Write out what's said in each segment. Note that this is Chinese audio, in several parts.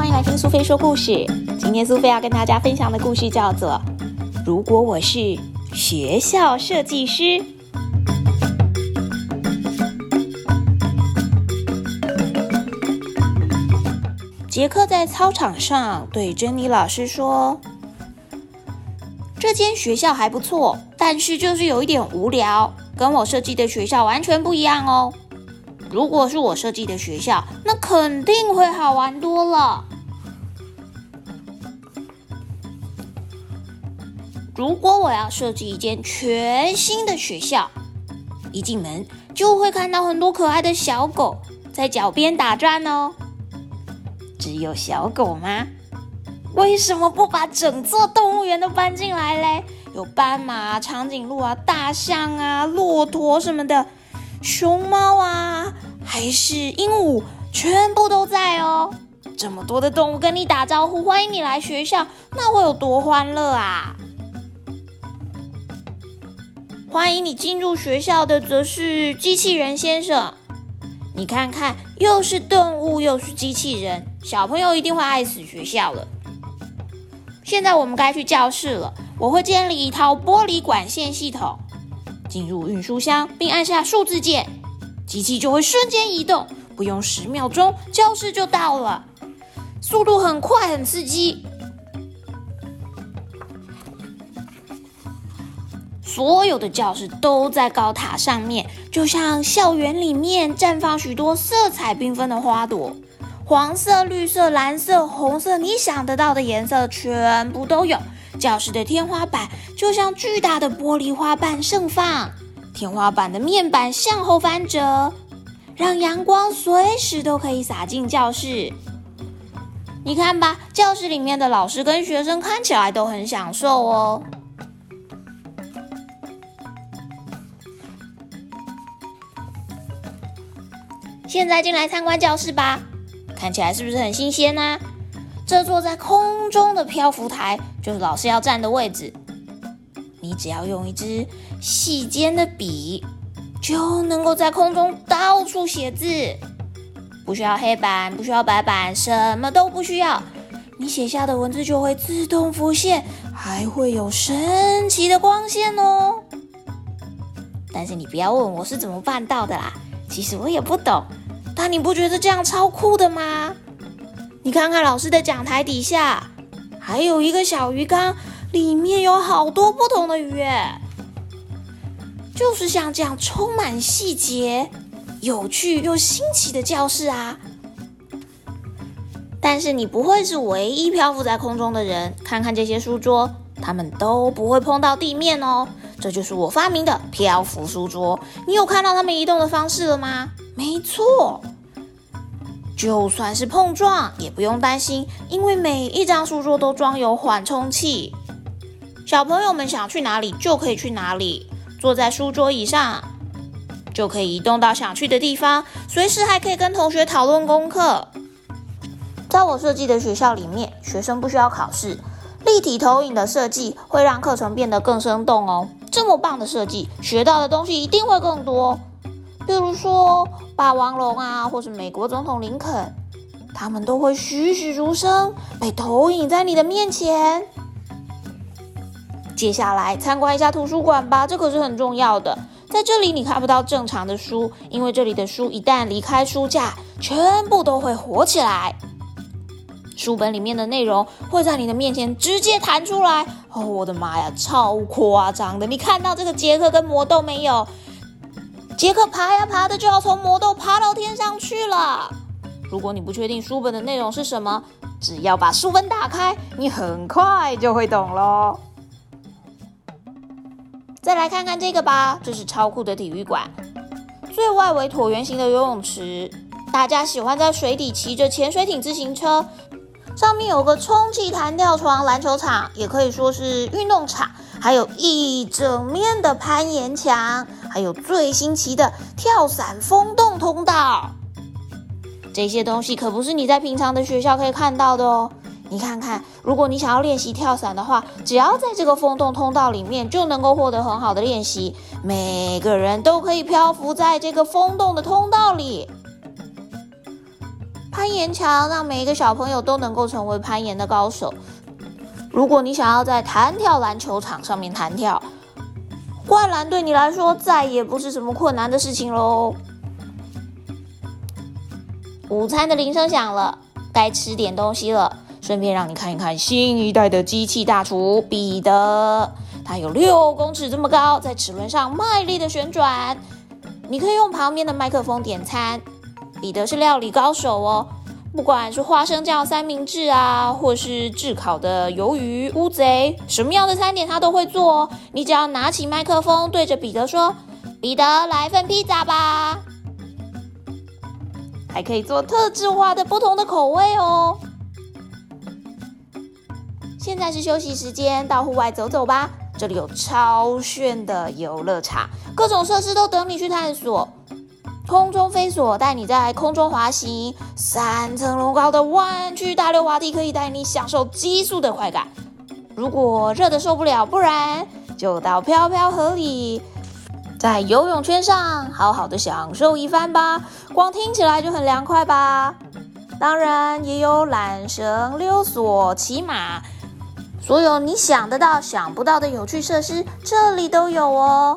欢迎来听苏菲说故事。今天苏菲要跟大家分享的故事叫做《如果我是学校设计师》。杰克在操场上对珍妮老师说：“这间学校还不错，但是就是有一点无聊，跟我设计的学校完全不一样哦。如果是我设计的学校，那肯定会好玩多了。如果我要设计一间全新的学校，一进门就会看到很多可爱的小狗在脚边打转哦。”只有小狗吗？为什么不把整座动物园都搬进来嘞？有斑马、长颈鹿啊、大象啊、骆驼什么的，熊猫啊，还是鹦鹉，全部都在哦。这么多的动物跟你打招呼，欢迎你来学校，那会有多欢乐啊！欢迎你进入学校的则是机器人先生。你看看，又是动物，又是机器人，小朋友一定会爱死学校了。现在我们该去教室了。我会建立一套玻璃管线系统，进入运输箱，并按下数字键，机器就会瞬间移动，不用十秒钟，教室就到了，速度很快，很刺激。所有的教室都在高塔上面，就像校园里面绽放许多色彩缤纷的花朵，黄色、绿色、蓝色、红色，你想得到的颜色全部都有。教室的天花板就像巨大的玻璃花瓣盛放，天花板的面板向后翻折，让阳光随时都可以洒进教室。你看吧，教室里面的老师跟学生看起来都很享受哦。现在进来参观教室吧，看起来是不是很新鲜呢？这座在空中的漂浮台就是老师要站的位置。你只要用一支细尖的笔，就能够在空中到处写字，不需要黑板，不需要白板，什么都不需要。你写下的文字就会自动浮现，还会有神奇的光线哦。但是你不要问我是怎么办到的啦，其实我也不懂。那你不觉得这样超酷的吗？你看看老师的讲台底下，还有一个小鱼缸，里面有好多不同的鱼，就是像这样充满细节、有趣又新奇的教室啊！但是你不会是唯一漂浮在空中的人，看看这些书桌，它们都不会碰到地面哦。这就是我发明的漂浮书桌。你有看到它们移动的方式了吗？没错。就算是碰撞也不用担心，因为每一张书桌都装有缓冲器。小朋友们想去哪里就可以去哪里，坐在书桌椅上就可以移动到想去的地方，随时还可以跟同学讨论功课。在我设计的学校里面，学生不需要考试，立体投影的设计会让课程变得更生动哦。这么棒的设计，学到的东西一定会更多。比如说霸王龙啊，或是美国总统林肯，他们都会栩栩如生，被投影在你的面前。接下来参观一下图书馆吧，这可是很重要的。在这里你看不到正常的书，因为这里的书一旦离开书架，全部都会活起来。书本里面的内容会在你的面前直接弹出来。哦，我的妈呀，超夸张的！你看到这个杰克跟魔豆没有？杰克爬呀爬的，就要从魔豆爬到天上去了。如果你不确定书本的内容是什么，只要把书本打开，你很快就会懂喽。再来看看这个吧，这是超酷的体育馆，最外围椭圆形的游泳池，大家喜欢在水底骑着潜水艇自行车，上面有个充气弹跳床，篮球场也可以说是运动场。还有一整面的攀岩墙，还有最新奇的跳伞风洞通道，这些东西可不是你在平常的学校可以看到的哦。你看看，如果你想要练习跳伞的话，只要在这个风洞通道里面，就能够获得很好的练习。每个人都可以漂浮在这个风洞的通道里。攀岩墙，让每一个小朋友都能够成为攀岩的高手。如果你想要在弹跳篮球场上面弹跳，灌篮对你来说再也不是什么困难的事情喽。午餐的铃声响了，该吃点东西了。顺便让你看一看新一代的机器大厨彼得，他有六公尺这么高，在齿轮上卖力的旋转。你可以用旁边的麦克风点餐。彼得是料理高手哦，不管是花生酱三明治啊，或是炙烤的鱿鱼乌贼，什么样的餐点他都会做哦。你只要拿起麦克风，对着彼得说：“彼得，来份披萨吧。”还可以做特制化的不同的口味哦。现在是休息时间，到户外走走吧。这里有超炫的游乐场，各种设施都等你去探索。空中飞索带你在空中滑行，三层楼高的弯曲大溜滑梯可以带你享受极速的快感。如果热的受不了，不然就到飘飘河里，在游泳圈上好好的享受一番吧。光听起来就很凉快吧。当然也有缆绳、溜索、骑马，所有你想得到、想不到的有趣设施，这里都有哦。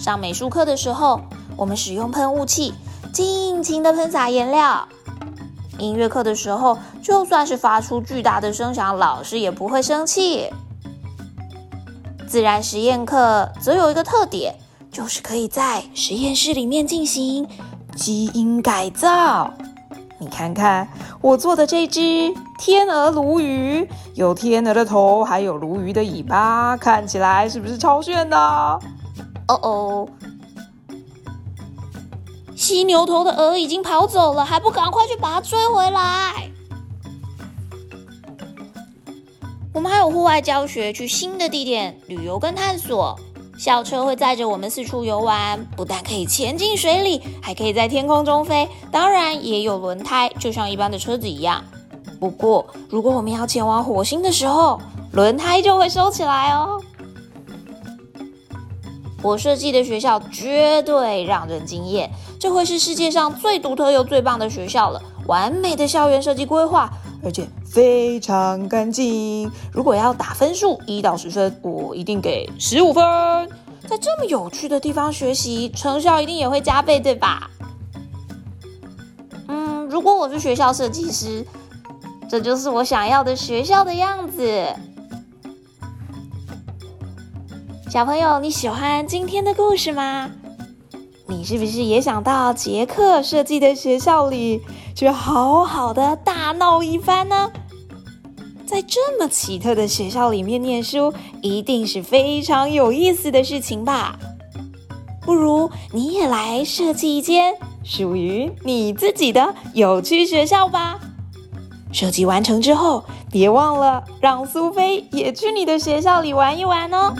上美术课的时候。我们使用喷雾器，尽情的喷洒颜料。音乐课的时候，就算是发出巨大的声响，老师也不会生气。自然实验课则有一个特点，就是可以在实验室里面进行基因改造。你看看我做的这只天鹅鲈鱼，有天鹅的头，还有鲈鱼的尾巴，看起来是不是超炫的？哦哦。犀牛头的鹅已经跑走了，还不赶快去把它追回来！我们还有户外教学，去新的地点旅游跟探索。校车会载着我们四处游玩，不但可以潜进水里，还可以在天空中飞。当然也有轮胎，就像一般的车子一样。不过，如果我们要前往火星的时候，轮胎就会收起来哦。我设计的学校绝对让人惊艳，这会是世界上最独特又最棒的学校了。完美的校园设计规划，而且非常干净。如果要打分数，一到十分，我一定给十五分。在这么有趣的地方学习，成效一定也会加倍，对吧？嗯，如果我是学校设计师，这就是我想要的学校的样子。小朋友，你喜欢今天的故事吗？你是不是也想到杰克设计的学校里去好好的大闹一番呢？在这么奇特的学校里面念书，一定是非常有意思的事情吧？不如你也来设计一间属于你自己的有趣学校吧！设计完成之后，别忘了让苏菲也去你的学校里玩一玩哦。